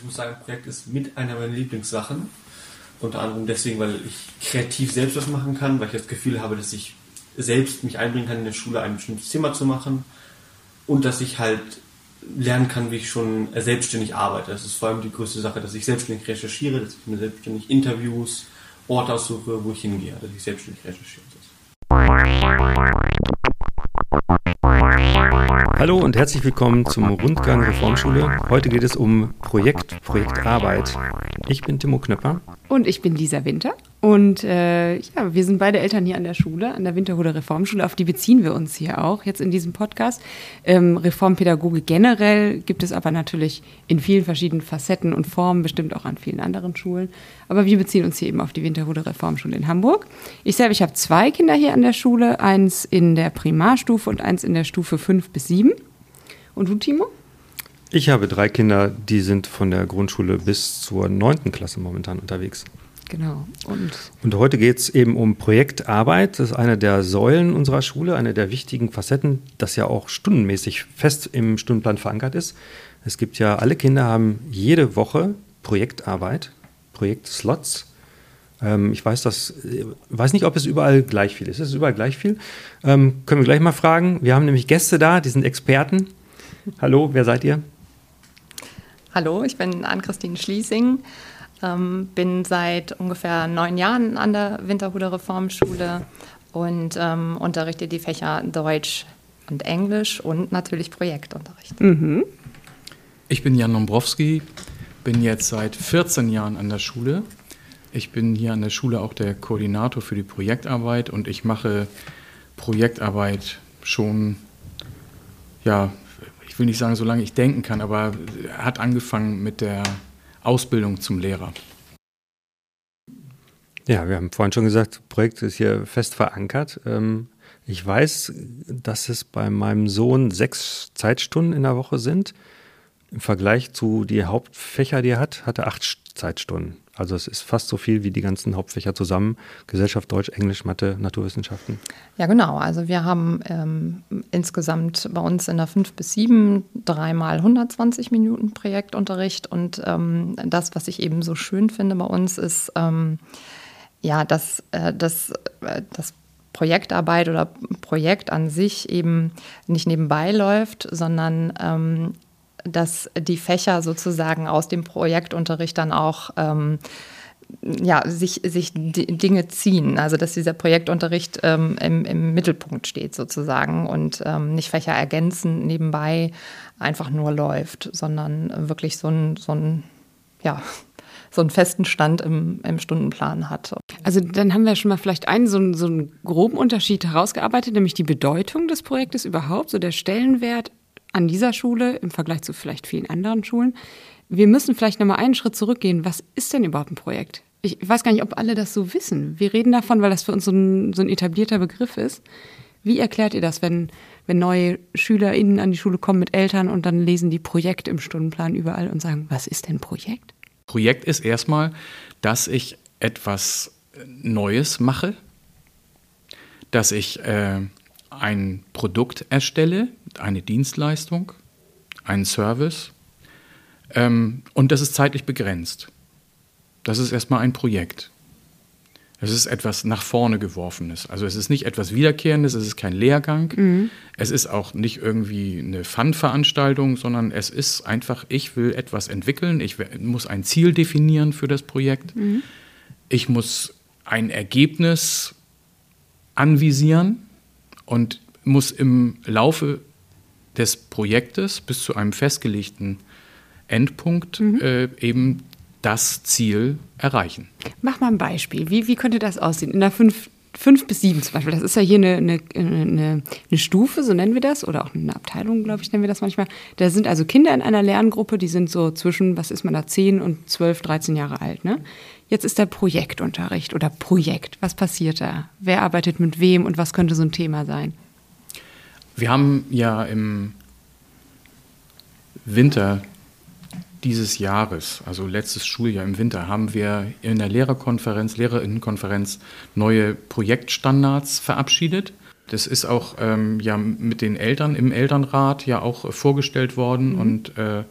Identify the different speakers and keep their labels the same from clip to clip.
Speaker 1: ich muss sagen, Projekt ist mit einer meiner Lieblingssachen. Unter anderem deswegen, weil ich kreativ selbst was machen kann, weil ich das Gefühl habe, dass ich selbst mich einbringen kann, in der Schule ein bestimmtes Thema zu machen und dass ich halt lernen kann, wie ich schon selbstständig arbeite. Das ist vor allem die größte Sache, dass ich selbstständig recherchiere, dass ich mir selbstständig Interviews, Orte aussuche, wo ich hingehe, dass ich selbstständig recherchiere.
Speaker 2: Hallo und herzlich willkommen zum Rundgang Reformschule. Heute geht es um Projekt, Projektarbeit. Ich bin Timo Knöpper.
Speaker 3: Und ich bin Lisa Winter. Und äh, ja, wir sind beide Eltern hier an der Schule, an der Winterhuder Reformschule. Auf die beziehen wir uns hier auch jetzt in diesem Podcast. Ähm, Reformpädagoge generell gibt es aber natürlich in vielen verschiedenen Facetten und Formen, bestimmt auch an vielen anderen Schulen. Aber wir beziehen uns hier eben auf die Winterhuder Reformschule in Hamburg. Ich selber, ich habe zwei Kinder hier an der Schule, eins in der Primarstufe und eins in der Stufe 5 bis 7. Und du, Timo?
Speaker 2: Ich habe drei Kinder, die sind von der Grundschule bis zur neunten Klasse momentan unterwegs.
Speaker 3: Genau.
Speaker 2: Und, und heute geht es eben um Projektarbeit. Das ist eine der Säulen unserer Schule, eine der wichtigen Facetten, das ja auch stundenmäßig fest im Stundenplan verankert ist. Es gibt ja, alle Kinder haben jede Woche Projektarbeit, Projektslots. Ähm, ich weiß das, weiß nicht, ob es überall gleich viel ist. Ist es überall gleich viel? Ähm, können wir gleich mal fragen. Wir haben nämlich Gäste da, die sind Experten. Hallo, wer seid ihr?
Speaker 4: Hallo, ich bin Ann-Christine Schließing. Ähm, bin seit ungefähr neun Jahren an der Winterhuder Reformschule und ähm, unterrichte die Fächer Deutsch und Englisch und natürlich Projektunterricht. Mhm.
Speaker 5: Ich bin Jan Dombrowski, bin jetzt seit 14 Jahren an der Schule. Ich bin hier an der Schule auch der Koordinator für die Projektarbeit und ich mache Projektarbeit schon, ja, ich will nicht sagen, solange ich denken kann, aber hat angefangen mit der Ausbildung zum Lehrer.
Speaker 2: Ja, wir haben vorhin schon gesagt, das Projekt ist hier fest verankert. Ähm, ich weiß, dass es bei meinem Sohn sechs Zeitstunden in der Woche sind. Im Vergleich zu die Hauptfächer, die er hat, hat er acht Zeitstunden. Also es ist fast so viel wie die ganzen Hauptfächer zusammen. Gesellschaft, Deutsch, Englisch, Mathe, Naturwissenschaften.
Speaker 4: Ja, genau. Also wir haben ähm, insgesamt bei uns in der 5 bis 7 dreimal 120 Minuten Projektunterricht. Und ähm, das, was ich eben so schön finde bei uns, ist, ähm, ja, dass, äh, dass, äh, das Projektarbeit oder Projekt an sich eben nicht nebenbei läuft, sondern ähm, dass die Fächer sozusagen aus dem Projektunterricht dann auch ähm, ja, sich, sich Dinge ziehen. Also dass dieser Projektunterricht ähm, im, im, Mittelpunkt steht sozusagen und ähm, nicht Fächer ergänzen nebenbei einfach nur läuft, sondern wirklich so ein, so ein ja, so einen festen Stand im, im, Stundenplan hat.
Speaker 3: Also dann haben wir schon mal vielleicht einen so, einen so einen groben Unterschied herausgearbeitet, nämlich die Bedeutung des Projektes überhaupt, so der Stellenwert an dieser Schule im Vergleich zu vielleicht vielen anderen Schulen. Wir müssen vielleicht nochmal einen Schritt zurückgehen. Was ist denn überhaupt ein Projekt? Ich weiß gar nicht, ob alle das so wissen. Wir reden davon, weil das für uns so ein, so ein etablierter Begriff ist. Wie erklärt ihr das, wenn, wenn neue SchülerInnen an die Schule kommen mit Eltern und dann lesen die Projekt im Stundenplan überall und sagen, was ist denn Projekt?
Speaker 5: Projekt ist erstmal, dass ich etwas Neues mache, dass ich äh, ein Produkt erstelle, eine Dienstleistung, einen Service ähm, und das ist zeitlich begrenzt. Das ist erstmal ein Projekt. Es ist etwas nach vorne geworfenes. Also es ist nicht etwas Wiederkehrendes, es ist kein Lehrgang, mhm. es ist auch nicht irgendwie eine Fun-Veranstaltung, sondern es ist einfach, ich will etwas entwickeln, ich muss ein Ziel definieren für das Projekt, mhm. ich muss ein Ergebnis anvisieren und muss im Laufe des Projektes bis zu einem festgelegten Endpunkt mhm. äh, eben das Ziel erreichen.
Speaker 3: Mach mal ein Beispiel. Wie, wie könnte das aussehen? In der 5 fünf bis sieben zum Beispiel. Das ist ja hier eine, eine, eine, eine, Stufe, so nennen wir das, oder auch eine Abteilung, glaube ich, nennen wir das manchmal. Da sind also Kinder in einer Lerngruppe, die sind so zwischen, was ist man da, zehn und zwölf, dreizehn Jahre alt. Ne? Jetzt ist der Projektunterricht oder Projekt. Was passiert da? Wer arbeitet mit wem und was könnte so ein Thema sein?
Speaker 5: Wir haben ja im Winter dieses Jahres, also letztes Schuljahr im Winter, haben wir in der Lehrerkonferenz, Lehrerinnenkonferenz neue Projektstandards verabschiedet. Das ist auch ähm, ja mit den Eltern im Elternrat ja auch vorgestellt worden mhm. und äh,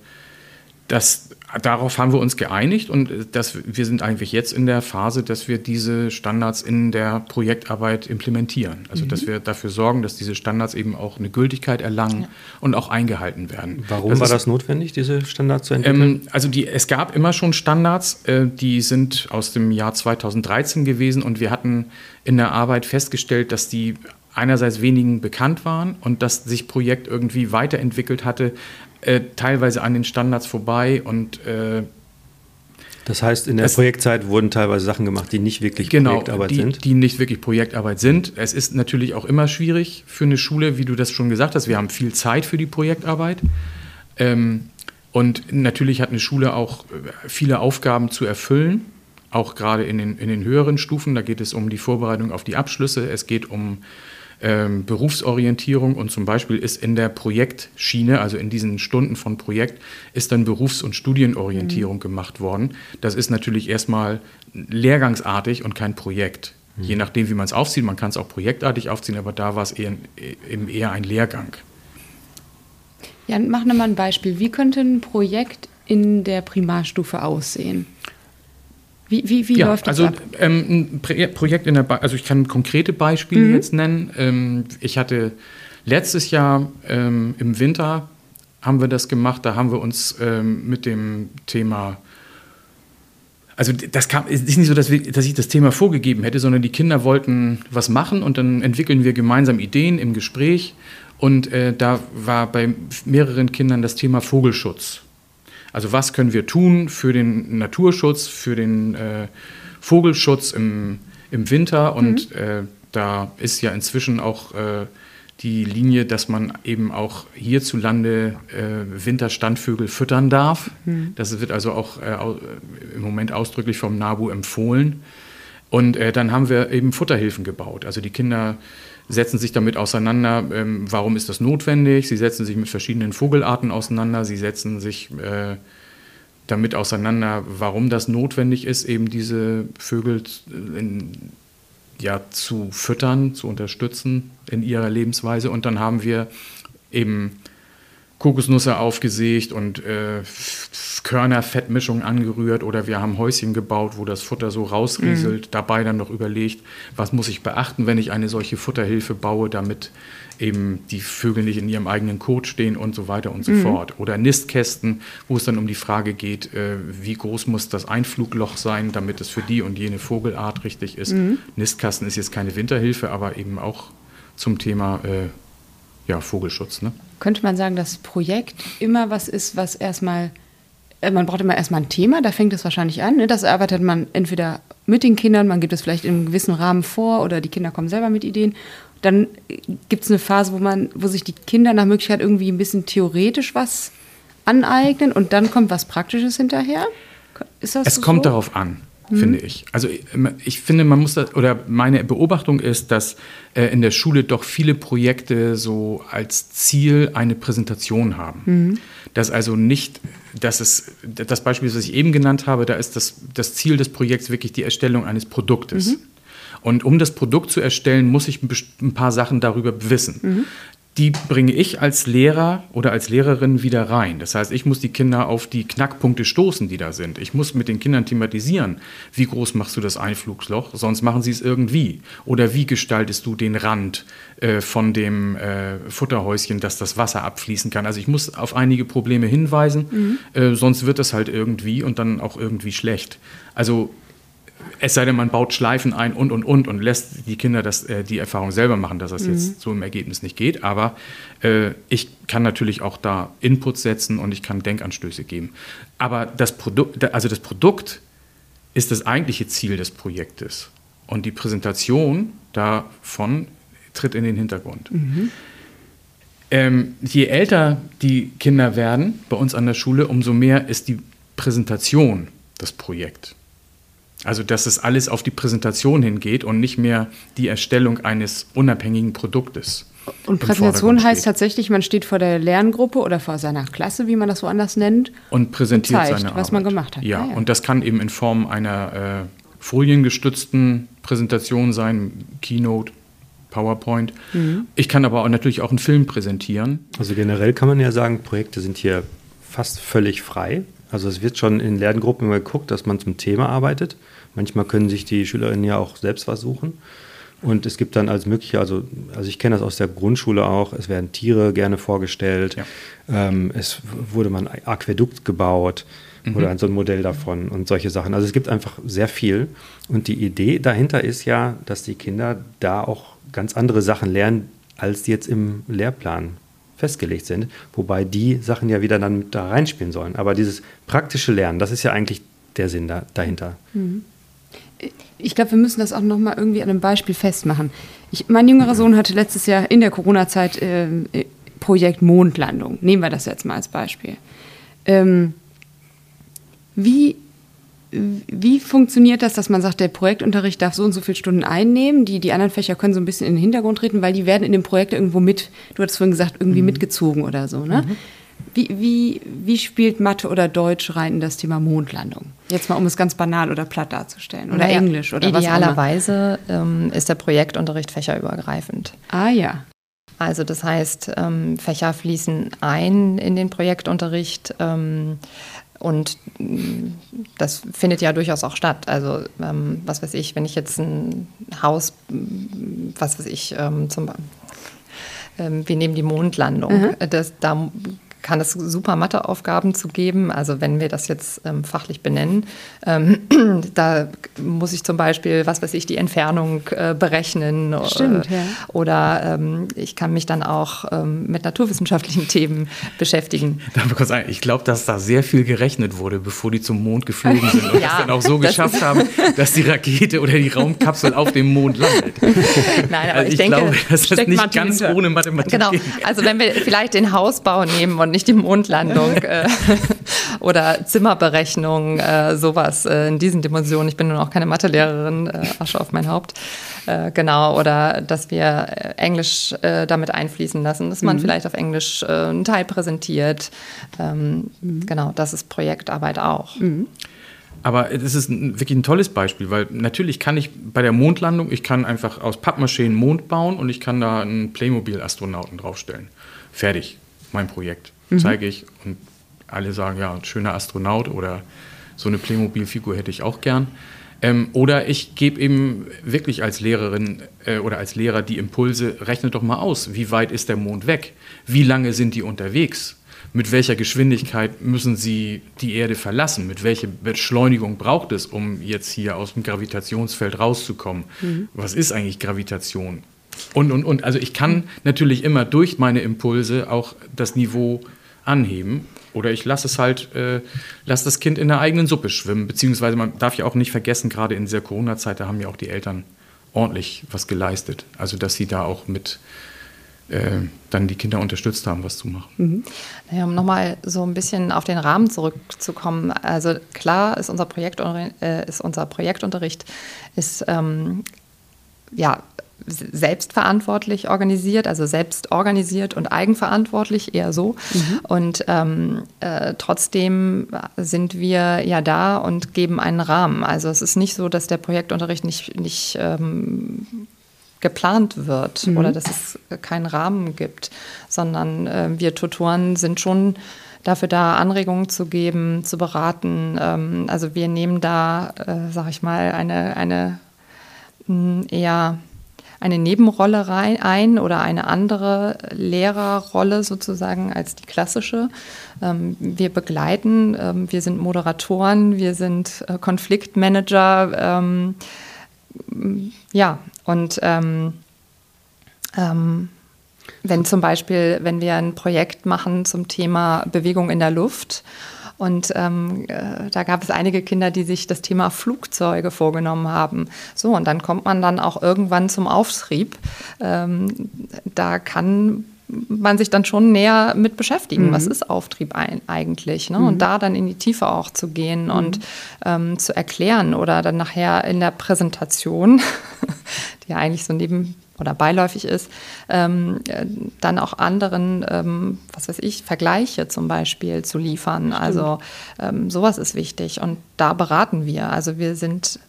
Speaker 5: das, darauf haben wir uns geeinigt und das, wir sind eigentlich jetzt in der Phase, dass wir diese Standards in der Projektarbeit implementieren. Also dass wir dafür sorgen, dass diese Standards eben auch eine Gültigkeit erlangen und auch eingehalten werden.
Speaker 2: Warum
Speaker 5: das
Speaker 2: war
Speaker 5: ist-
Speaker 2: das notwendig, diese Standards zu entwickeln?
Speaker 5: ähm, also die, es gab immer schon Standards, äh, die sind aus dem Jahr 2013 gewesen und wir hatten in der Arbeit festgestellt, dass die einerseits wenigen bekannt waren und dass sich Projekt irgendwie weiterentwickelt hatte, äh, teilweise an den Standards vorbei und äh,
Speaker 2: das heißt, in der
Speaker 5: das-
Speaker 2: Projektzeit wurden teilweise Sachen gemacht, die nicht wirklich
Speaker 5: genau,
Speaker 2: Projektarbeit
Speaker 5: die,
Speaker 2: sind.
Speaker 5: die nicht wirklich Projektarbeit sind. Es ist natürlich auch immer schwierig für eine Schule, wie du das schon gesagt hast. Wir haben viel Zeit für die Projektarbeit. Ähm, und natürlich hat eine Schule auch äh, viele Aufgaben zu erfüllen, auch gerade in den, in den höheren Stufen. Da geht es um die Vorbereitung auf die Abschlüsse, es geht um ähm, Berufsorientierung und zum Beispiel ist in der Projektschiene, also in diesen Stunden von Projekt, ist dann Berufs- und Studienorientierung gemacht worden. Das ist natürlich erstmal lehrgangsartig und kein Projekt. Je nachdem, wie man es aufzieht, man kann es auch projektartig aufziehen, aber da war es eher, eben eher ein Lehrgang.
Speaker 3: Jan, mach nochmal ein Beispiel. Wie könnte ein Projekt in der Primarstufe aussehen? Wie, wie, wie
Speaker 5: ja,
Speaker 3: läuft das
Speaker 5: also ähm, ein Pro- Projekt in der, Ba- also ich kann konkrete Beispiele
Speaker 3: Mhm.
Speaker 5: jetzt nennen. Ähm, ich hatte letztes Jahr ähm, im Winter haben wir das gemacht. Da haben wir uns ähm, mit dem Thema also das kam, es ist nicht so, dass, wir, dass ich das Thema vorgegeben hätte, sondern die Kinder wollten was machen und dann entwickeln wir gemeinsam Ideen im Gespräch. Und äh, da war bei mehreren Kindern das Thema Vogelschutz. Also was können wir tun für den Naturschutz, für den äh, Vogelschutz im, im Winter? Und äh, da ist ja inzwischen auch äh, die Linie, dass man eben auch hierzulande äh, Winterstandvögel füttern darf. Das wird also auch äh, au- im Moment ausdrücklich vom NABU empfohlen. Und äh, dann haben wir eben Futterhilfen gebaut. Also die Kinder setzen sich damit auseinander, ähm, warum ist das notwendig. Sie setzen sich mit verschiedenen Vogelarten auseinander. Sie setzen sich äh, damit auseinander, warum das notwendig ist, eben diese Vögel in, ja, zu füttern, zu unterstützen in ihrer Lebensweise. Und dann haben wir eben Kokosnüsse aufgesägt und äh, Körnerfettmischung angerührt oder wir haben Häuschen gebaut, wo das Futter so rausrieselt. Dabei dann noch überlegt, was muss ich beachten, wenn ich eine solche Futterhilfe baue, damit eben die Vögel nicht in ihrem eigenen Kot stehen und so weiter und so fort. Oder Nistkästen, wo es dann um die Frage geht, äh, wie groß muss das Einflugloch sein, damit es für die und jene Vogelart richtig ist. Nistkasten ist jetzt keine Winterhilfe, aber eben auch zum Thema äh, ja, Vogelschutz. Ne?
Speaker 3: Könnte man sagen, dass Projekt immer was ist, was erstmal, äh, man braucht immer erstmal ein Thema, da fängt es wahrscheinlich an. Ne? Das arbeitet man entweder mit den Kindern, man gibt es vielleicht in einem gewissen Rahmen vor oder die Kinder kommen selber mit Ideen. Dann gibt es eine Phase, wo man, wo sich die Kinder nach Möglichkeit irgendwie ein bisschen theoretisch was aneignen und dann kommt was Praktisches hinterher. Ist das
Speaker 5: Es
Speaker 3: so?
Speaker 5: kommt darauf an, finde ich. Also ich, ich finde, man muss das, oder meine Beobachtung ist, dass äh, in der Schule doch viele Projekte so als Ziel eine Präsentation haben. Dass also nicht, dass es, das Beispiel, was ich eben genannt habe, da ist das, das Ziel des Projekts wirklich die Erstellung eines Produktes. Und um das Produkt zu erstellen, muss ich ein paar Sachen darüber wissen. Die bringe ich als Lehrer oder als Lehrerin wieder rein. Das heißt, ich muss die Kinder auf die Knackpunkte stoßen, die da sind. Ich muss mit den Kindern thematisieren, wie groß machst du das Einflugsloch, sonst machen sie es irgendwie. Oder wie gestaltest du den Rand äh, von dem äh, Futterhäuschen, dass das Wasser abfließen kann. Also ich muss auf einige Probleme hinweisen, äh, sonst wird es halt irgendwie und dann auch irgendwie schlecht. Also es sei denn, man baut Schleifen ein und und und und lässt die Kinder das, äh, die Erfahrung selber machen, dass das jetzt so im Ergebnis nicht geht. Aber äh, ich kann natürlich auch da Inputs setzen und ich kann Denkanstöße geben. Aber das Produkt, also das Produkt ist das eigentliche Ziel des Projektes. Und die Präsentation davon tritt in den Hintergrund. Ähm, je älter die Kinder werden bei uns an der Schule, umso mehr ist die Präsentation das Projekt. Also, dass es alles auf die Präsentation hingeht und nicht mehr die Erstellung eines unabhängigen Produktes.
Speaker 3: Und Präsentation heißt tatsächlich, man steht vor der Lerngruppe oder vor seiner Klasse, wie man das woanders nennt.
Speaker 5: und präsentiert
Speaker 3: und zeigt,
Speaker 5: seine
Speaker 3: was man
Speaker 5: Arbeit.
Speaker 3: gemacht hat.
Speaker 5: Ja,
Speaker 3: Ah, ja.
Speaker 5: und das kann eben in Form einer äh, foliengestützten Präsentation sein, Keynote, PowerPoint.
Speaker 3: Mhm.
Speaker 5: Ich kann aber auch natürlich auch einen Film präsentieren.
Speaker 2: Also generell kann man ja sagen, Projekte sind hier fast völlig frei. Also es wird schon in Lerngruppen immer geguckt, dass man zum Thema arbeitet. Manchmal können sich die Schülerinnen ja auch selbst versuchen. Und es gibt dann als mögliche, also, also ich kenne das aus der Grundschule auch, es werden Tiere gerne vorgestellt, ja. ähm, es wurde mal ein Aquädukt gebaut mhm. oder so ein Modell davon und solche Sachen. Also es gibt einfach sehr viel. Und die Idee dahinter ist ja, dass die Kinder da auch ganz andere Sachen lernen, als jetzt im Lehrplan festgelegt sind, wobei die Sachen ja wieder dann da reinspielen sollen. Aber dieses praktische Lernen, das ist ja eigentlich der Sinn da, dahinter. Mhm
Speaker 3: ich glaube, wir müssen das auch noch mal irgendwie an einem Beispiel festmachen. Ich, mein jüngerer Sohn hatte letztes Jahr in der Corona-Zeit äh, Projekt Mondlandung. Nehmen wir das jetzt mal als Beispiel. Ähm, wie, wie funktioniert das, dass man sagt, der Projektunterricht darf so und so viele Stunden einnehmen, die, die anderen Fächer können so ein bisschen in den Hintergrund treten, weil die werden in dem Projekt irgendwo mit, du hattest vorhin gesagt, irgendwie mhm. mitgezogen oder so. Ne? Mhm. Wie, wie, wie spielt Mathe oder Deutsch rein in das Thema Mondlandung? Jetzt mal, um es ganz banal oder platt darzustellen. Oder naja, Englisch oder
Speaker 4: Idealerweise ähm, ist der Projektunterricht fächerübergreifend.
Speaker 3: Ah ja.
Speaker 4: Also das heißt, ähm, Fächer fließen ein in den Projektunterricht. Ähm, und mm, das findet ja durchaus auch statt. Also, ähm, was weiß ich, wenn ich jetzt ein Haus, was weiß ich, ähm, zum ähm, wir nehmen die Mondlandung. Mhm. Das, da kann es super Matheaufgaben zu geben. Also wenn wir das jetzt ähm, fachlich benennen, ähm, da muss ich zum Beispiel, was weiß ich, die Entfernung äh, berechnen.
Speaker 3: Stimmt, äh, ja.
Speaker 4: Oder ähm, ich kann mich dann auch ähm, mit naturwissenschaftlichen Themen beschäftigen.
Speaker 5: Ich glaube, dass da sehr viel gerechnet wurde, bevor die zum Mond geflogen sind und ja, das dann auch so geschafft haben, dass die Rakete oder die Raumkapsel auf dem Mond landet.
Speaker 4: Nein, aber also ich, ich denke, glaube,
Speaker 5: dass das nicht Mathe ganz hinter. ohne Mathematik
Speaker 4: Genau, also wenn wir vielleicht den Hausbau nehmen und und nicht die Mondlandung äh, oder Zimmerberechnung, äh, sowas äh, in diesen Dimensionen. Ich bin nun auch keine Mathelehrerin, äh, Asche auf mein Haupt. Äh, genau, oder dass wir äh, Englisch äh, damit einfließen lassen, dass man mhm. vielleicht auf Englisch einen Teil präsentiert. Ähm, mhm. Genau, das ist Projektarbeit auch. Mhm.
Speaker 5: Aber es ist wirklich ein tolles Beispiel, weil natürlich kann ich bei der Mondlandung, ich kann einfach aus Pappmaché einen Mond bauen und ich kann da einen Playmobil-Astronauten draufstellen. Fertig, mein Projekt mhm. zeige ich und alle sagen, ja, ein schöner Astronaut oder so eine Playmobil-Figur hätte ich auch gern. Ähm, oder ich gebe eben wirklich als Lehrerin äh, oder als Lehrer die Impulse, rechnet doch mal aus, wie weit ist der Mond weg? Wie lange sind die unterwegs? Mit welcher Geschwindigkeit müssen sie die Erde verlassen? Mit welcher Beschleunigung braucht es, um jetzt hier aus dem Gravitationsfeld rauszukommen? Mhm. Was ist eigentlich Gravitation? Und, und, und, also ich kann natürlich immer durch meine Impulse auch das Niveau anheben. Oder ich lasse es halt, äh, lasse das Kind in der eigenen Suppe schwimmen. Beziehungsweise man darf ja auch nicht vergessen, gerade in dieser Corona-Zeit, da haben ja auch die Eltern ordentlich was geleistet. Also dass sie da auch mit äh, dann die Kinder unterstützt haben, was zu machen. Mhm.
Speaker 4: Naja, um nochmal so ein bisschen auf den Rahmen zurückzukommen. Also klar ist unser, Projekt, äh, ist unser Projektunterricht ist ähm, ja selbstverantwortlich organisiert, also selbst organisiert und eigenverantwortlich, eher so. Mhm. Und ähm, äh, trotzdem sind wir ja da und geben einen Rahmen. Also es ist nicht so, dass der Projektunterricht nicht, nicht ähm, geplant wird mhm. oder dass es keinen Rahmen gibt, sondern äh, wir Tutoren sind schon dafür da, Anregungen zu geben, zu beraten. Ähm, also wir nehmen da, äh, sag ich mal, eine, eine hm, eher eine Nebenrolle rein, ein oder eine andere Lehrerrolle sozusagen als die klassische. Ähm, wir begleiten, ähm, wir sind Moderatoren, wir sind äh, Konfliktmanager. Ähm, ja, und ähm, ähm, wenn zum Beispiel, wenn wir ein Projekt machen zum Thema Bewegung in der Luft und ähm, äh, da gab es einige Kinder, die sich das Thema Flugzeuge vorgenommen haben. So, und dann kommt man dann auch irgendwann zum Auftrieb. Ähm, da kann man sich dann schon näher mit beschäftigen. Mhm. Was ist Auftrieb ein, eigentlich? Ne? Mhm. Und da dann in die Tiefe auch zu gehen mhm. und ähm, zu erklären oder dann nachher in der Präsentation, die ja eigentlich so neben oder beiläufig ist, ähm, dann auch anderen, ähm, was weiß ich, Vergleiche zum Beispiel zu liefern. Stimmt. Also ähm, sowas ist wichtig und da beraten wir. Also wir sind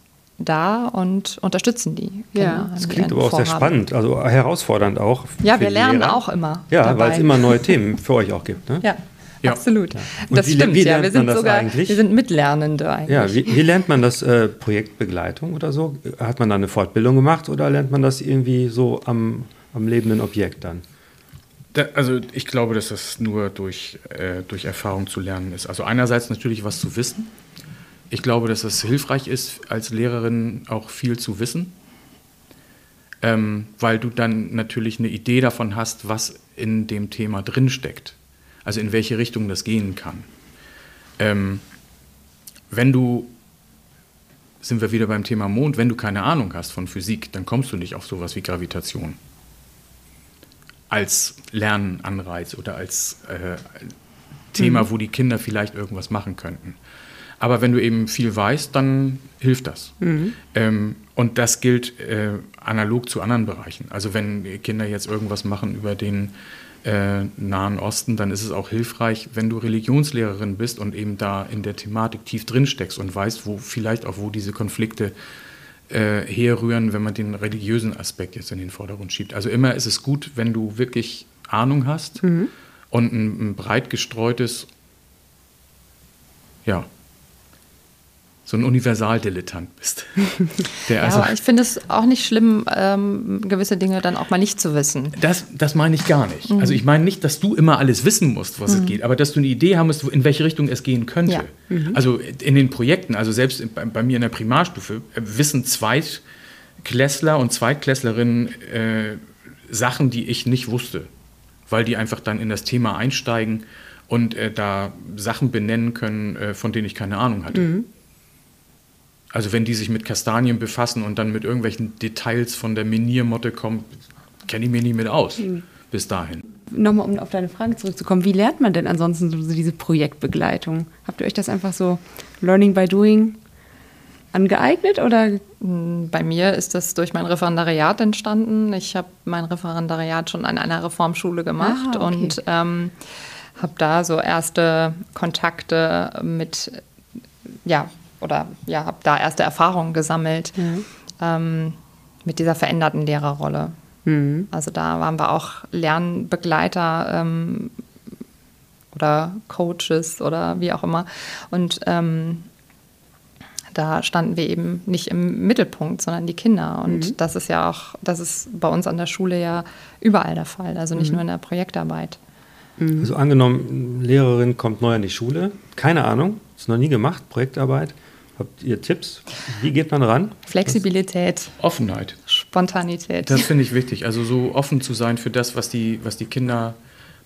Speaker 4: da und unterstützen die.
Speaker 2: Kinder ja, das klingt aber auch Vorhaben. sehr spannend, also herausfordernd auch.
Speaker 4: Ja, wir lernen Lehrer. auch immer.
Speaker 2: Ja, weil es immer neue Themen für euch auch gibt. Ne?
Speaker 4: Ja.
Speaker 5: Ja.
Speaker 4: Absolut.
Speaker 2: Und
Speaker 4: Das
Speaker 2: wie-
Speaker 4: stimmt,
Speaker 2: wie
Speaker 4: ja. Wir sind sogar,
Speaker 2: eigentlich?
Speaker 4: wir sind Mitlernende eigentlich.
Speaker 2: Ja, wie, wie lernt man das äh, Projektbegleitung oder so? Hat man da eine Fortbildung gemacht oder lernt man das irgendwie so am, am lebenden Objekt dann?
Speaker 5: Da, also ich glaube, dass das nur durch, äh, durch Erfahrung zu lernen ist. Also einerseits natürlich was zu wissen. Ich glaube, dass es hilfreich ist, als Lehrerin auch viel zu wissen, ähm, weil du dann natürlich eine Idee davon hast, was in dem Thema drinsteckt. Also in welche Richtung das gehen kann. Ähm, wenn du, sind wir wieder beim Thema Mond, wenn du keine Ahnung hast von Physik, dann kommst du nicht auf sowas wie Gravitation als Lernanreiz oder als äh, Thema, wo die Kinder vielleicht irgendwas machen könnten. Aber wenn du eben viel weißt, dann hilft das. Ähm, und das gilt äh, analog zu anderen Bereichen. Also wenn Kinder jetzt irgendwas machen über den äh, Nahen Osten, dann ist es auch hilfreich, wenn du Religionslehrerin bist und eben da in der Thematik tief drin steckst und weißt, wo vielleicht auch wo diese Konflikte äh, herrühren, wenn man den religiösen Aspekt jetzt in den Vordergrund schiebt. Also immer ist es gut, wenn du wirklich Ahnung hast und ein, ein breit gestreutes, ja, so ein Universaldilettant bist.
Speaker 4: Ja,
Speaker 5: also,
Speaker 4: aber ich finde es auch nicht schlimm, ähm, gewisse Dinge dann auch mal nicht zu wissen.
Speaker 5: das, das meine ich gar nicht. Also ich meine nicht, dass du immer alles wissen musst, was es geht, aber dass du eine Idee haben musst, in welche Richtung es gehen könnte.
Speaker 4: Ja.
Speaker 5: Also in den Projekten, also selbst bei, bei mir in der Primarstufe, äh, wissen Zweitklässler und Zweitklässlerinnen äh, Sachen, die ich nicht wusste, weil die einfach dann in das Thema einsteigen und äh, da Sachen benennen können, äh, von denen ich keine Ahnung hatte. Also wenn die sich mit Kastanien befassen und dann mit irgendwelchen Details von der Miniermotte kommen, kenne ich mich nicht mit aus. Bis dahin.
Speaker 3: Nochmal, um auf deine Frage zurückzukommen, wie lernt man denn ansonsten so diese Projektbegleitung? Habt ihr euch das einfach so Learning by Doing angeeignet oder
Speaker 4: Bei mir ist das durch mein Referendariat entstanden. Ich habe mein Referendariat schon an einer Reformschule gemacht
Speaker 3: Ah, okay.
Speaker 4: und ähm, habe da so erste Kontakte mit, ja, oder ja, habe da erste Erfahrungen gesammelt ähm, mit dieser veränderten Lehrerrolle. Also da waren wir auch Lernbegleiter ähm, oder Coaches oder wie auch immer. Und ähm, da standen wir eben nicht im Mittelpunkt, sondern die Kinder. Und das ist ja auch, das ist bei uns an der Schule ja überall der Fall, also nicht nur in der Projektarbeit.
Speaker 2: Also angenommen, eine Lehrerin kommt neu an die Schule, keine Ahnung, ist noch nie gemacht, Projektarbeit. Habt ihr Tipps? Wie geht man ran?
Speaker 4: Flexibilität,
Speaker 5: Offenheit.
Speaker 4: Spontanität.
Speaker 5: Das finde ich wichtig. Also so offen zu sein für das, was die, was die Kinder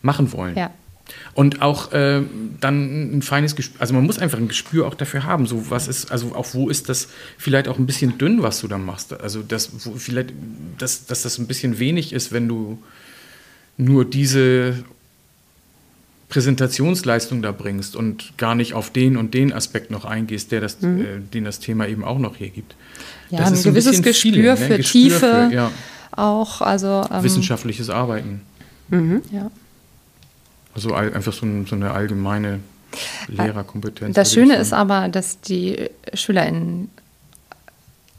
Speaker 5: machen wollen.
Speaker 4: Ja.
Speaker 5: Und auch äh, dann ein feines Gespür, also man muss einfach ein Gespür auch dafür haben, so was ist, also auch wo ist das vielleicht auch ein bisschen dünn, was du da machst. Also das, wo vielleicht, dass, dass das ein bisschen wenig ist, wenn du nur diese Präsentationsleistung da bringst und gar nicht auf den und den Aspekt noch eingehst, der das, äh, den das Thema eben auch noch hergibt.
Speaker 4: Ja,
Speaker 5: Das
Speaker 4: ein
Speaker 5: ist so
Speaker 4: gewisses Gespür
Speaker 5: Feeling, ne?
Speaker 4: für
Speaker 5: Gespür
Speaker 4: Tiefe
Speaker 5: für, ja,
Speaker 4: auch. Also, ähm,
Speaker 5: wissenschaftliches Arbeiten.
Speaker 4: ja.
Speaker 5: Also einfach so, ein, so eine allgemeine Lehrerkompetenz.
Speaker 4: Das Schöne ist aber, dass die SchülerInnen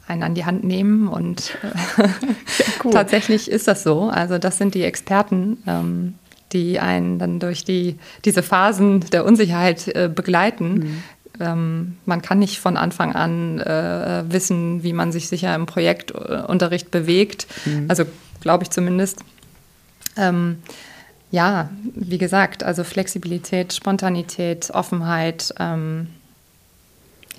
Speaker 4: einen an die Hand nehmen und äh, tatsächlich ist das so. Also das sind die Experten, ähm, die einen dann durch die, diese Phasen der Unsicherheit äh, begleiten. Ähm, man kann nicht von Anfang an äh, wissen, wie man sich sicher im Projektunterricht bewegt. Also glaube ich zumindest. Ähm, ja, wie gesagt, also Flexibilität, Spontanität, Offenheit, ähm,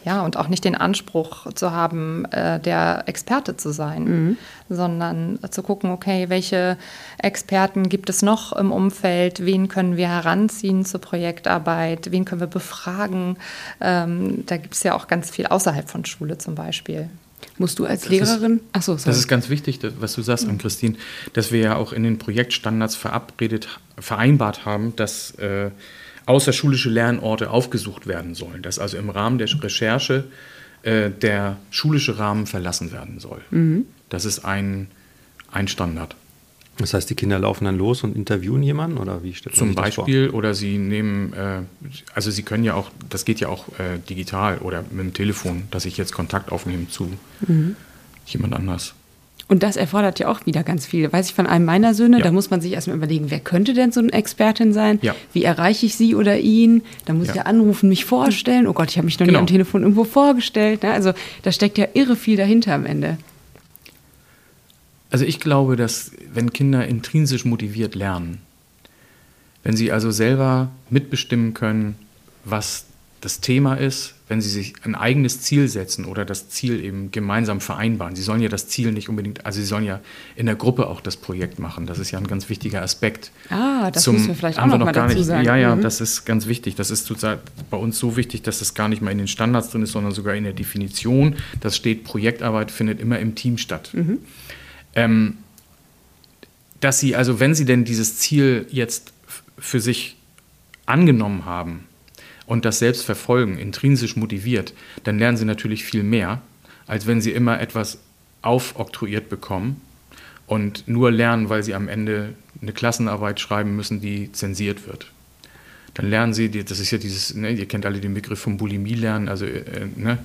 Speaker 4: ja, und auch nicht den Anspruch zu haben, äh, der Experte zu sein, sondern zu gucken, okay, welche Experten gibt es noch im Umfeld, wen können wir heranziehen zur Projektarbeit, wen können wir befragen. Ähm, da gibt es ja auch ganz viel außerhalb von Schule zum Beispiel.
Speaker 3: musst du als
Speaker 5: ist-
Speaker 3: Lehrerin? Achso, sorry.
Speaker 5: Das ist ganz wichtig, das, was du sagst, an Christine, dass wir ja auch in den Projektstandards verabredet, vereinbart haben, dass äh, außerschulische Lernorte aufgesucht werden sollen, dass also im Rahmen der Recherche äh, der schulische Rahmen verlassen werden soll. Das ist ein, ein Standard.
Speaker 2: Das heißt, die Kinder laufen dann los und interviewen jemanden oder wie stellt
Speaker 5: Zum
Speaker 2: sich das vor?
Speaker 5: Beispiel, oder sie nehmen, äh, also sie können ja auch, das geht ja auch äh, digital oder mit dem Telefon, dass ich jetzt Kontakt aufnehme zu jemand anders.
Speaker 3: Und das erfordert ja auch wieder ganz viel. Weiß ich von einem meiner Söhne,
Speaker 5: Ja.
Speaker 3: da muss man sich erstmal überlegen, wer könnte denn so eine Expertin sein?
Speaker 5: Ja.
Speaker 3: Wie erreiche ich sie oder ihn? Da muss
Speaker 5: Ja.
Speaker 3: ich ja anrufen, mich vorstellen. Oh Gott, ich habe mich noch
Speaker 5: Genau.
Speaker 3: nie am Telefon irgendwo vorgestellt. Ne? Also da steckt ja irre viel dahinter am Ende.
Speaker 5: Also ich glaube, dass wenn Kinder intrinsisch motiviert lernen, wenn sie also selber mitbestimmen können, was das Thema ist, wenn sie sich ein eigenes Ziel setzen oder das Ziel eben gemeinsam vereinbaren. Sie sollen ja das Ziel nicht unbedingt, also sie sollen ja in der Gruppe auch das Projekt machen. Das ist ja ein ganz wichtiger Aspekt.
Speaker 3: Ah, das müssen wir vielleicht auch
Speaker 5: wir
Speaker 3: noch mal
Speaker 5: gar
Speaker 3: dazu
Speaker 5: nicht,
Speaker 3: sagen.
Speaker 5: Ja, ja,
Speaker 3: Mhm.
Speaker 5: das ist ganz wichtig. Das ist sozusagen bei uns so wichtig, dass das gar nicht mal in den Standards drin ist, sondern sogar in der Definition. Das steht, Projektarbeit findet immer im Team statt.
Speaker 3: Mhm.
Speaker 5: Ähm, dass sie, also wenn sie denn dieses Ziel jetzt für sich angenommen haben und das selbst verfolgen, intrinsisch motiviert, dann lernen sie natürlich viel mehr, als wenn sie immer etwas aufoktroyiert bekommen und nur lernen, weil sie am Ende eine Klassenarbeit schreiben müssen, die zensiert wird. Dann lernen sie, das ist ja dieses, ne, ihr kennt alle den Begriff von Bulimie lernen, also äh, ne,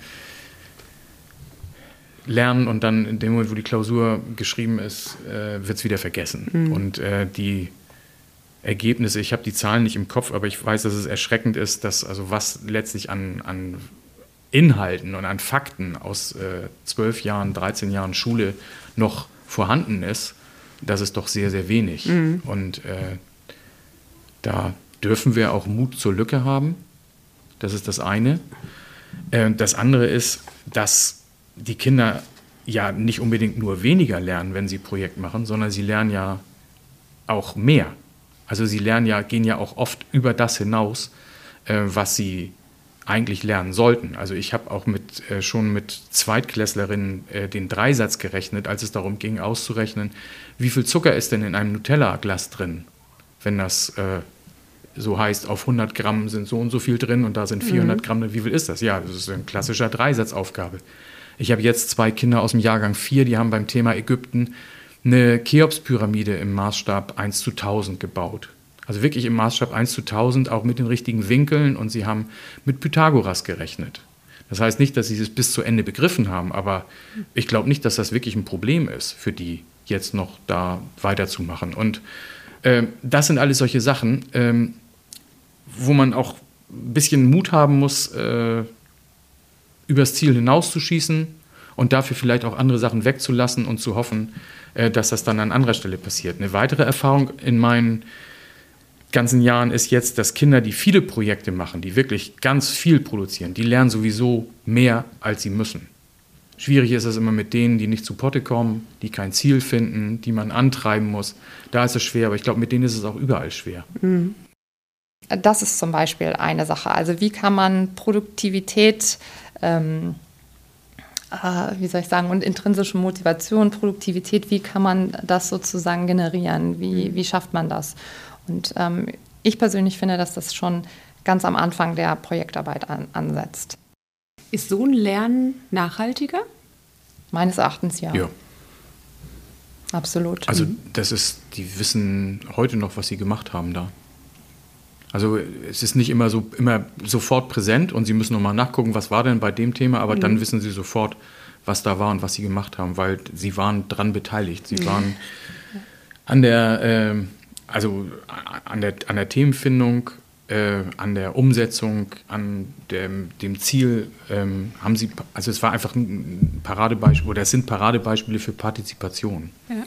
Speaker 5: lernen und dann in dem Moment, wo die Klausur geschrieben ist, äh, wird es wieder vergessen. Und äh, die Ergebnisse, ich habe die Zahlen nicht im Kopf, aber ich weiß, dass es erschreckend ist, dass also was letztlich an, an Inhalten und an Fakten aus äh, zwölf Jahren, 13 Jahren Schule noch vorhanden ist, das ist doch sehr, sehr wenig. Und äh, da dürfen wir auch Mut zur Lücke haben. Das ist das eine. Äh, das andere ist, dass die Kinder ja nicht unbedingt nur weniger lernen, wenn sie Projekt machen, sondern sie lernen ja auch mehr. Also sie lernen ja, gehen ja auch oft über das hinaus, äh, was sie eigentlich lernen sollten. Also ich habe auch mit, äh, schon mit Zweitklässlerinnen äh, den Dreisatz gerechnet, als es darum ging auszurechnen, wie viel Zucker ist denn in einem Nutella-Glas drin, wenn das äh, so heißt, auf 100 Gramm sind so und so viel drin und da sind 400 Gramm drin. Wie viel ist das? Ja, das ist ein klassischer Dreisatzaufgabe. Ich habe jetzt zwei Kinder aus dem Jahrgang 4, die haben beim Thema Ägypten eine Cheops-Pyramide im Maßstab 1 zu 1000 gebaut. Also wirklich im Maßstab 1 zu 1000, auch mit den richtigen Winkeln und sie haben mit Pythagoras gerechnet. Das heißt nicht, dass sie es bis zu Ende begriffen haben, aber ich glaube nicht, dass das wirklich ein Problem ist für die, jetzt noch da weiterzumachen. Und ähm, das sind alles solche Sachen, ähm, wo man auch ein bisschen Mut haben muss, äh, übers Ziel hinauszuschießen und dafür vielleicht auch andere Sachen wegzulassen und zu hoffen, äh, dass das dann an anderer Stelle passiert. Eine weitere Erfahrung in meinen ganzen Jahren ist jetzt, dass Kinder, die viele Projekte machen, die wirklich ganz viel produzieren, die lernen sowieso mehr, als sie müssen. Schwierig ist es immer mit denen, die nicht zu Potte kommen, die kein Ziel finden, die man antreiben muss. Da ist es schwer, aber ich glaube, mit denen ist es auch überall schwer.
Speaker 4: Das ist zum Beispiel eine Sache. Also wie kann man Produktivität, ähm, äh, wie soll ich sagen, und intrinsische Motivation, Produktivität, wie kann man das sozusagen generieren? Wie, wie schafft man das? Und ähm, ich persönlich finde, dass das schon ganz am Anfang der Projektarbeit an, ansetzt.
Speaker 3: Ist so ein Lernen nachhaltiger?
Speaker 4: Meines Erachtens ja.
Speaker 5: Ja.
Speaker 4: Absolut.
Speaker 5: Also das ist, die wissen heute noch, was sie gemacht haben da. Also es ist nicht immer so immer sofort präsent und sie müssen nochmal nachgucken, was war denn bei dem Thema, aber dann wissen sie sofort, was da war und was sie gemacht haben, weil sie waren dran beteiligt. Sie waren an der, ähm, also an der, an der Themenfindung, äh, an der Umsetzung, an dem, dem Ziel ähm, haben sie, also es war einfach ein Paradebeispiel, oder es sind Paradebeispiele für Partizipation.
Speaker 3: Ja.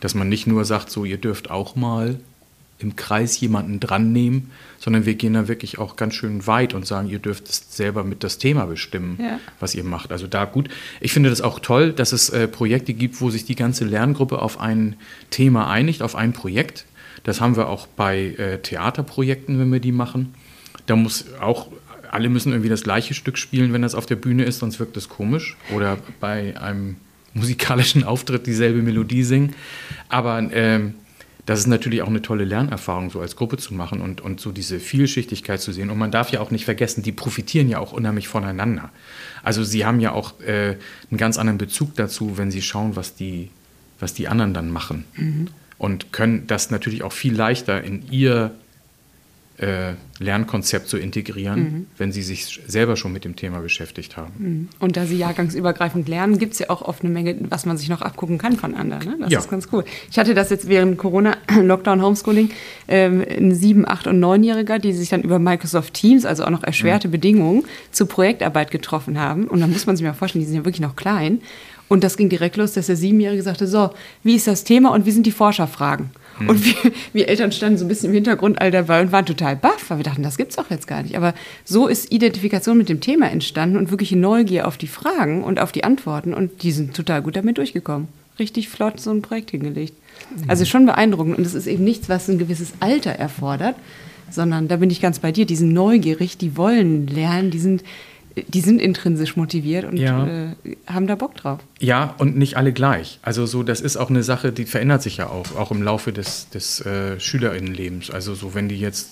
Speaker 5: Dass man nicht nur sagt, so ihr dürft auch mal im Kreis jemanden dran nehmen, sondern wir gehen da wirklich auch ganz schön weit und sagen, ihr dürft selber mit das Thema bestimmen,
Speaker 3: Ja.
Speaker 5: was ihr macht. Also da gut. Ich finde das auch toll, dass es äh, Projekte gibt, wo sich die ganze Lerngruppe auf ein Thema einigt, auf ein Projekt. Das haben wir auch bei äh, Theaterprojekten, wenn wir die machen. Da muss auch, alle müssen irgendwie das gleiche Stück spielen, wenn das auf der Bühne ist, sonst wirkt das komisch. Oder bei einem musikalischen Auftritt dieselbe Melodie singen. Aber ähm, das ist natürlich auch eine tolle Lernerfahrung, so als Gruppe zu machen und, und so diese Vielschichtigkeit zu sehen. Und man darf ja auch nicht vergessen, die profitieren ja auch unheimlich voneinander. Also sie haben ja auch äh, einen ganz anderen Bezug dazu, wenn sie schauen, was die, was die anderen dann machen. Und können das natürlich auch viel leichter in ihr äh, Lernkonzept zu integrieren, mhm. wenn sie sich selber schon mit dem Thema beschäftigt haben.
Speaker 3: Mhm. Und da sie jahrgangsübergreifend lernen, gibt es ja auch oft eine Menge, was man sich noch abgucken kann von anderen. Ne? Das ja. ist ganz cool. Ich hatte das jetzt während Corona, Lockdown, Homeschooling, ähm, ein sieben, acht und neunjähriger, die sich dann über Microsoft Teams, also auch noch erschwerte mhm. Bedingungen, zur Projektarbeit getroffen haben. Und da muss man sich mal vorstellen, die sind ja wirklich noch klein. Und das ging direkt los, dass der Siebenjährige sagte, so, wie ist das Thema und wie sind die Forscherfragen? Mhm. Und wir, wir, Eltern standen so ein bisschen im Hintergrund all dabei und waren total baff, weil wir dachten, das gibt's doch jetzt gar nicht. Aber so ist Identifikation mit dem Thema entstanden und wirkliche Neugier auf die Fragen und auf die Antworten. Und die sind total gut damit durchgekommen. Richtig flott so ein Projekt hingelegt. Mhm. Also schon beeindruckend. Und es ist eben nichts, was ein gewisses Alter erfordert, sondern da bin ich ganz bei dir. Die sind neugierig, die wollen lernen, die sind die sind intrinsisch motiviert und ja. äh, haben da Bock drauf.
Speaker 5: Ja, und nicht alle gleich. Also so, das ist auch eine Sache, die verändert sich ja auch, auch im Laufe des, des äh, SchülerInnenlebens. Also so, wenn die jetzt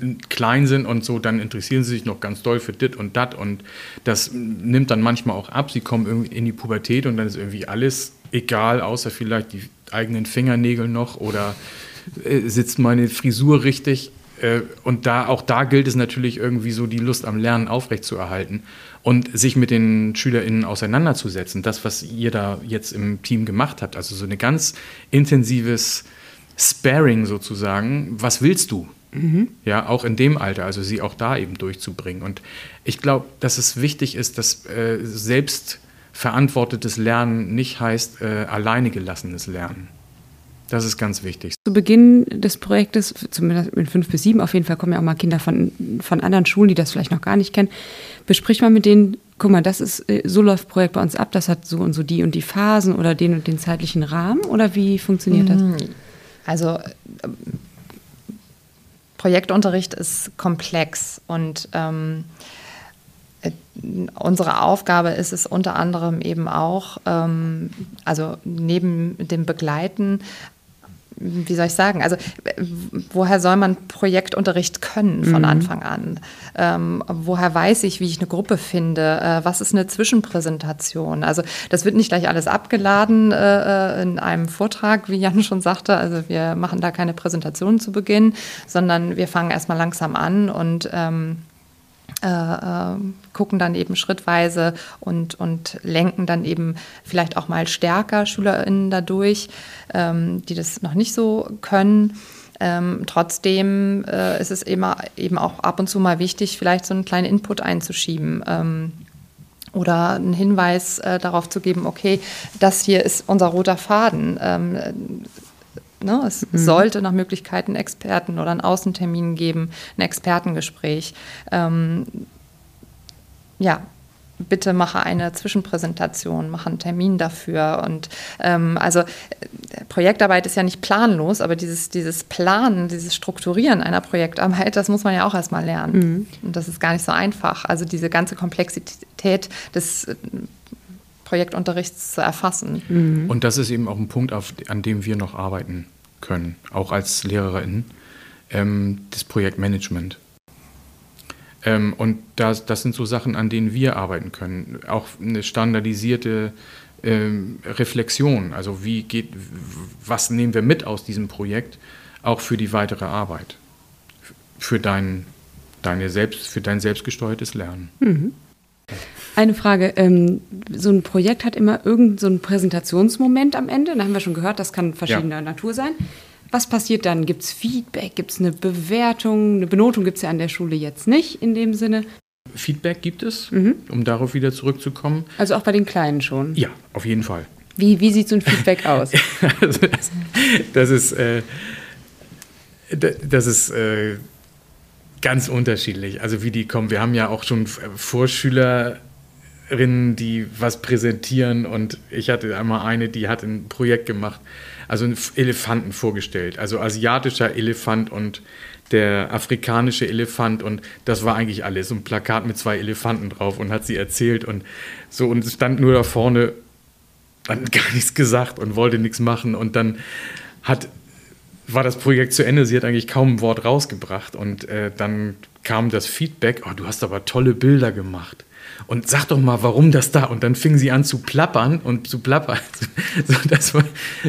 Speaker 5: äh, klein sind und so, dann interessieren sie sich noch ganz doll für dit und dat und das nimmt dann manchmal auch ab. Sie kommen irgendwie in die Pubertät und dann ist irgendwie alles egal, außer vielleicht die eigenen Fingernägel noch oder äh, sitzt meine Frisur richtig. Äh, und da, auch da gilt es natürlich irgendwie so, die Lust am Lernen aufrechtzuerhalten und sich mit den SchülerInnen auseinanderzusetzen. Das, was ihr da jetzt im Team gemacht habt, also so ein ganz intensives Sparing sozusagen. Was willst du? Mhm. Ja, auch in dem Alter, also sie auch da eben durchzubringen. Und ich glaube, dass es wichtig ist, dass äh, selbstverantwortetes Lernen nicht heißt äh, alleine gelassenes Lernen. Das ist ganz wichtig.
Speaker 3: Zu Beginn des Projektes, zumindest mit fünf bis sieben, auf jeden Fall kommen ja auch mal Kinder von, von anderen Schulen, die das vielleicht noch gar nicht kennen. Bespricht man mit denen, guck mal, das ist, äh, so läuft Projekt bei uns ab, das hat so und so die und die Phasen oder den und den zeitlichen Rahmen oder wie funktioniert das? Mhm.
Speaker 4: Also äh, Projektunterricht ist komplex und ähm, äh, unsere Aufgabe ist es unter anderem eben auch, ähm, also neben dem Begleiten wie soll ich sagen, also woher soll man Projektunterricht können von mhm. Anfang an? Ähm, woher weiß ich, wie ich eine Gruppe finde? Äh, was ist eine Zwischenpräsentation? Also das wird nicht gleich alles abgeladen äh, in einem Vortrag, wie Jan schon sagte. Also wir machen da keine Präsentation zu Beginn, sondern wir fangen erstmal langsam an und ähm, äh, äh, gucken dann eben schrittweise und, und lenken dann eben vielleicht auch mal stärker SchülerInnen dadurch, ähm, die das noch nicht so können. Ähm, trotzdem äh, ist es immer, eben auch ab und zu mal wichtig, vielleicht so einen kleinen Input einzuschieben. Ähm, oder einen Hinweis äh, darauf zu geben, okay, das hier ist unser roter Faden. Ähm, Ne? Es mhm. sollte nach Möglichkeiten Experten oder einen Außentermin geben, ein Expertengespräch. Ähm, ja, bitte mache eine Zwischenpräsentation, mache einen Termin dafür. Und ähm, also äh, Projektarbeit ist ja nicht planlos, aber dieses, dieses Planen, dieses Strukturieren einer Projektarbeit, das muss man ja auch erstmal lernen. Mhm. Und das ist gar nicht so einfach. Also diese ganze Komplexität des äh, Projektunterrichts zu erfassen.
Speaker 5: Mhm. Und das ist eben auch ein Punkt, auf, an dem wir noch arbeiten können, auch als LehrerInnen, ähm, das Projektmanagement. Ähm, und das, das sind so Sachen, an denen wir arbeiten können. Auch eine standardisierte ähm, Reflexion, also wie geht, was nehmen wir mit aus diesem Projekt, auch für die weitere Arbeit, für dein, deine selbst, für dein selbstgesteuertes Lernen. Mhm.
Speaker 3: Eine Frage, ähm, so ein Projekt hat immer irgendeinen so Präsentationsmoment am Ende, da haben wir schon gehört, das kann verschiedener ja. Natur sein. Was passiert dann? Gibt es Feedback? Gibt es eine Bewertung? Eine Benotung gibt es ja an der Schule jetzt nicht in dem Sinne.
Speaker 5: Feedback gibt es, mhm. um darauf wieder zurückzukommen.
Speaker 3: Also auch bei den Kleinen schon?
Speaker 5: Ja, auf jeden Fall.
Speaker 3: Wie, wie sieht so ein Feedback aus? also
Speaker 5: das, das, ist, äh, das ist äh, ganz unterschiedlich, also wie die kommen. Wir haben ja auch schon Vorschülerinnen, die was präsentieren und ich hatte einmal eine, die hat ein Projekt gemacht, also einen Elefanten vorgestellt, also asiatischer Elefant und der afrikanische Elefant und das war eigentlich alles, so ein Plakat mit zwei Elefanten drauf und hat sie erzählt und so und stand nur da vorne, hat gar nichts gesagt und wollte nichts machen und dann hat war das Projekt zu Ende. Sie hat eigentlich kaum ein Wort rausgebracht. Und äh, dann kam das Feedback: Oh, du hast aber tolle Bilder gemacht. Und sag doch mal, warum das da? Und dann fingen sie an zu plappern und zu plappern. So, das war,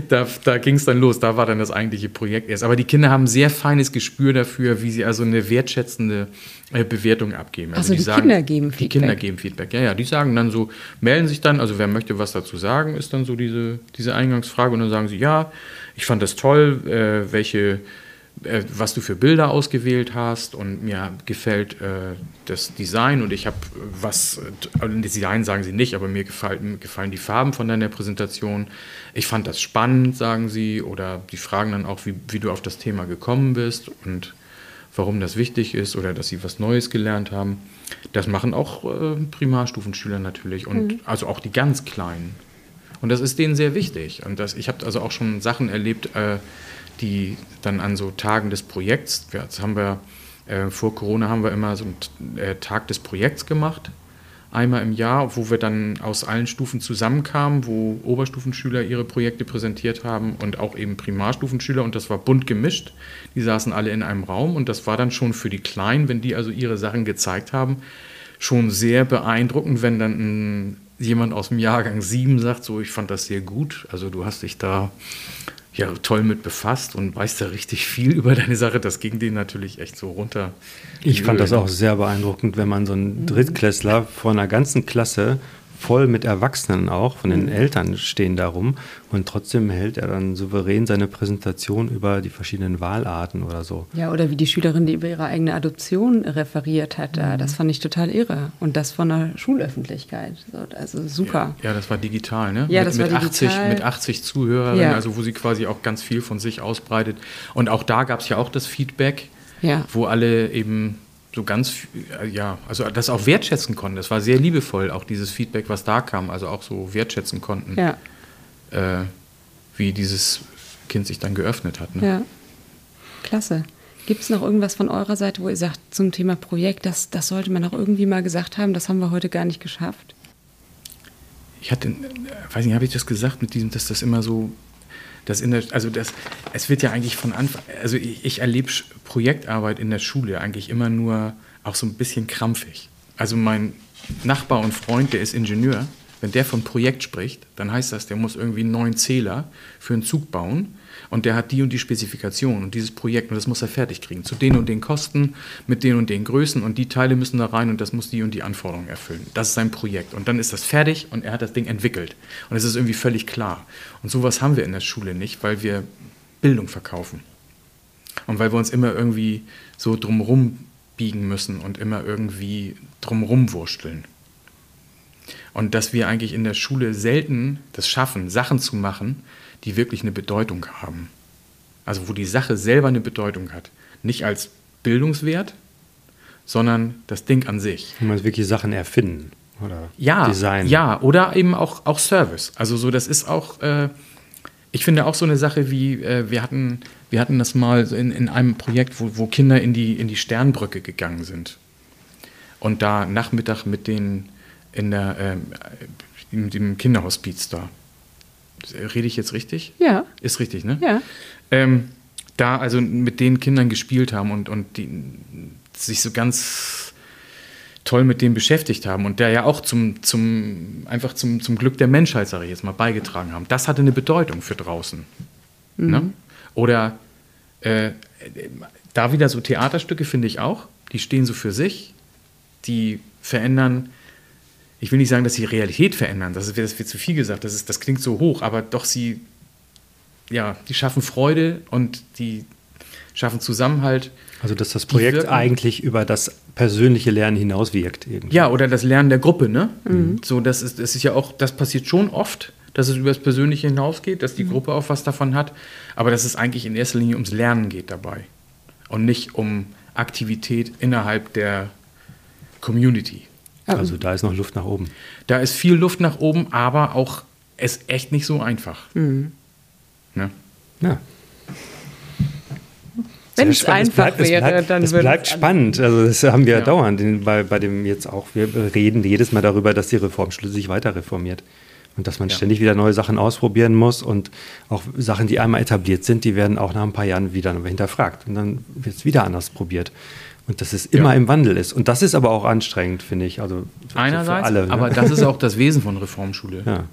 Speaker 5: da da ging es dann los. Da war dann das eigentliche Projekt erst. Aber die Kinder haben sehr feines Gespür dafür, wie sie also eine wertschätzende äh, Bewertung abgeben.
Speaker 3: Also die Kinder geben
Speaker 5: Die Kinder geben Feedback. Ja, ja. Die sagen dann so, melden sich dann, also wer möchte was dazu sagen, ist dann so diese, diese Eingangsfrage. Und dann sagen sie, ja, ich fand das toll, äh, welche äh, was du für Bilder ausgewählt hast und mir gefällt äh, das Design und ich habe was, äh, Design sagen sie nicht, aber mir gefallen, gefallen die Farben von deiner Präsentation. Ich fand das spannend, sagen sie, oder die fragen dann auch, wie, wie du auf das Thema gekommen bist und warum das wichtig ist oder dass sie was Neues gelernt haben. Das machen auch äh, Primarstufenschüler natürlich und mhm. also auch die ganz Kleinen. Und das ist denen sehr wichtig. Und das, ich habe also auch schon Sachen erlebt, äh, die dann an so Tagen des Projekts, jetzt haben wir, äh, vor Corona haben wir immer so einen äh, Tag des Projekts gemacht, einmal im Jahr, wo wir dann aus allen Stufen zusammenkamen, wo Oberstufenschüler ihre Projekte präsentiert haben und auch eben Primarstufenschüler und das war bunt gemischt. Die saßen alle in einem Raum und das war dann schon für die Kleinen, wenn die also ihre Sachen gezeigt haben, schon sehr beeindruckend, wenn dann ein, jemand aus dem Jahrgang 7 sagt, so ich fand das sehr gut, also du hast dich da ja toll mit befasst und weißt da richtig viel über deine Sache. Das ging denen natürlich echt so runter.
Speaker 2: Ich fand das auch sehr beeindruckend, wenn man so einen Drittklässler vor einer ganzen Klasse voll mit Erwachsenen auch, von den mhm. Eltern stehen darum und trotzdem hält er dann souverän seine Präsentation über die verschiedenen Wahlarten oder so.
Speaker 3: Ja, oder wie die Schülerin, die über ihre eigene Adoption referiert hat, mhm. das fand ich total irre und das von der Schulöffentlichkeit, also super.
Speaker 5: Ja, ja das war digital, ne?
Speaker 3: Ja,
Speaker 5: mit,
Speaker 3: das war
Speaker 5: mit
Speaker 3: digital.
Speaker 5: 80, mit 80 Zuhörern, ja. also wo sie quasi auch ganz viel von sich ausbreitet und auch da gab es ja auch das Feedback,
Speaker 3: ja.
Speaker 5: wo alle eben so ganz, äh, ja, also das auch wertschätzen konnten. Das war sehr liebevoll, auch dieses Feedback, was da kam, also auch so wertschätzen konnten,
Speaker 3: ja.
Speaker 5: äh, wie dieses Kind sich dann geöffnet hat. Ne?
Speaker 3: Ja, klasse. Gibt es noch irgendwas von eurer Seite, wo ihr sagt, zum Thema Projekt, das, das sollte man auch irgendwie mal gesagt haben, das haben wir heute gar nicht geschafft?
Speaker 5: Ich hatte, äh, weiß nicht, habe ich das gesagt mit diesem, dass das immer so das in der, also das, es wird ja eigentlich von Anfang, also ich, ich erlebe Projektarbeit in der Schule eigentlich immer nur auch so ein bisschen krampfig. Also mein Nachbar und Freund, der ist Ingenieur, wenn der von Projekt spricht, dann heißt das, der muss irgendwie einen neuen Zähler für einen Zug bauen und der hat die und die Spezifikation und dieses Projekt und das muss er fertig kriegen. Zu den und den Kosten, mit den und den Größen und die Teile müssen da rein und das muss die und die Anforderungen erfüllen. Das ist sein Projekt. Und dann ist das fertig und er hat das Ding entwickelt. Und es ist irgendwie völlig klar. Und sowas haben wir in der Schule nicht, weil wir Bildung verkaufen. Und weil wir uns immer irgendwie so drumrum biegen müssen und immer irgendwie drumrum wursteln. Und dass wir eigentlich in der Schule selten das schaffen, Sachen zu machen, die wirklich eine Bedeutung haben. Also wo die Sache selber eine Bedeutung hat. Nicht als Bildungswert, sondern das Ding an sich.
Speaker 2: Wenn man wirklich Sachen erfinden oder
Speaker 5: ja,
Speaker 2: Design.
Speaker 5: Ja, oder eben auch, auch Service. Also so, das ist auch, äh, ich finde auch so eine Sache wie, äh, wir, hatten, wir hatten das mal in, in einem Projekt, wo, wo Kinder in die, in die Sternbrücke gegangen sind. Und da Nachmittag mit den in der, äh, in dem Kinderhospiz da Rede ich jetzt richtig?
Speaker 3: Ja.
Speaker 5: Ist richtig, ne?
Speaker 3: Ja.
Speaker 5: Ähm, da also mit den Kindern gespielt haben und, und die sich so ganz toll mit dem beschäftigt haben und der ja auch zum, zum einfach zum, zum Glück der Menschheit, sage ich jetzt mal, beigetragen haben. Das hatte eine Bedeutung für draußen. Mhm. Ne? Oder äh, da wieder so Theaterstücke finde ich auch, die stehen so für sich, die verändern ich will nicht sagen, dass sie Realität verändern, das wird, das wird zu viel gesagt, das, ist, das klingt so hoch, aber doch sie, ja, die schaffen Freude und die schaffen Zusammenhalt.
Speaker 2: Also dass das Projekt eigentlich über das persönliche Lernen hinaus wirkt.
Speaker 5: Irgendwie. Ja, oder das Lernen der Gruppe, ne? Mhm. So, das ist, das ist ja auch, das passiert schon oft, dass es über das Persönliche hinausgeht, dass die mhm. Gruppe auch was davon hat, aber dass es eigentlich in erster Linie ums Lernen geht dabei und nicht um Aktivität innerhalb der Community.
Speaker 2: Also da ist noch Luft nach oben.
Speaker 5: Da ist viel Luft nach oben, aber auch es echt nicht so einfach. Mhm.
Speaker 3: Ne? Ja. Wenn es einfach
Speaker 2: bleibt, wäre, bleibt, dann würde es bleibt spannend. Also das haben wir ja. dauernd bei, bei dem jetzt auch. Wir reden jedes Mal darüber, dass die Reformschule sich weiter reformiert und dass man ja. ständig wieder neue Sachen ausprobieren muss und auch Sachen, die einmal etabliert sind, die werden auch nach ein paar Jahren wieder hinterfragt und dann wird es wieder anders probiert. Und dass es immer ja. im Wandel ist. Und das ist aber auch anstrengend, finde ich. Also
Speaker 5: Einerseits,
Speaker 2: alle, ne?
Speaker 5: aber das ist auch das Wesen von Reformschule.
Speaker 2: Ja.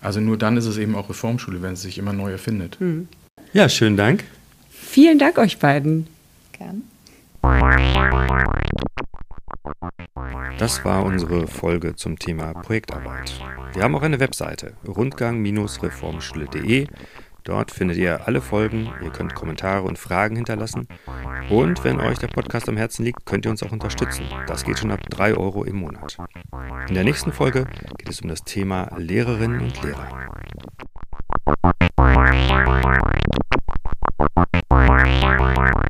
Speaker 5: Also nur dann ist es eben auch Reformschule, wenn es sich immer neu erfindet.
Speaker 2: ja, schönen Dank.
Speaker 3: Vielen Dank euch beiden.
Speaker 4: Gern.
Speaker 2: Das war unsere Folge zum Thema Projektarbeit. Wir haben auch eine Webseite, rundgang-reformschule.de. Dort findet ihr alle Folgen, ihr könnt Kommentare und Fragen hinterlassen. Und wenn euch der Podcast am Herzen liegt, könnt ihr uns auch unterstützen. Das geht schon ab 3 Euro im Monat. In der nächsten Folge geht es um das Thema Lehrerinnen und Lehrer. Thank you.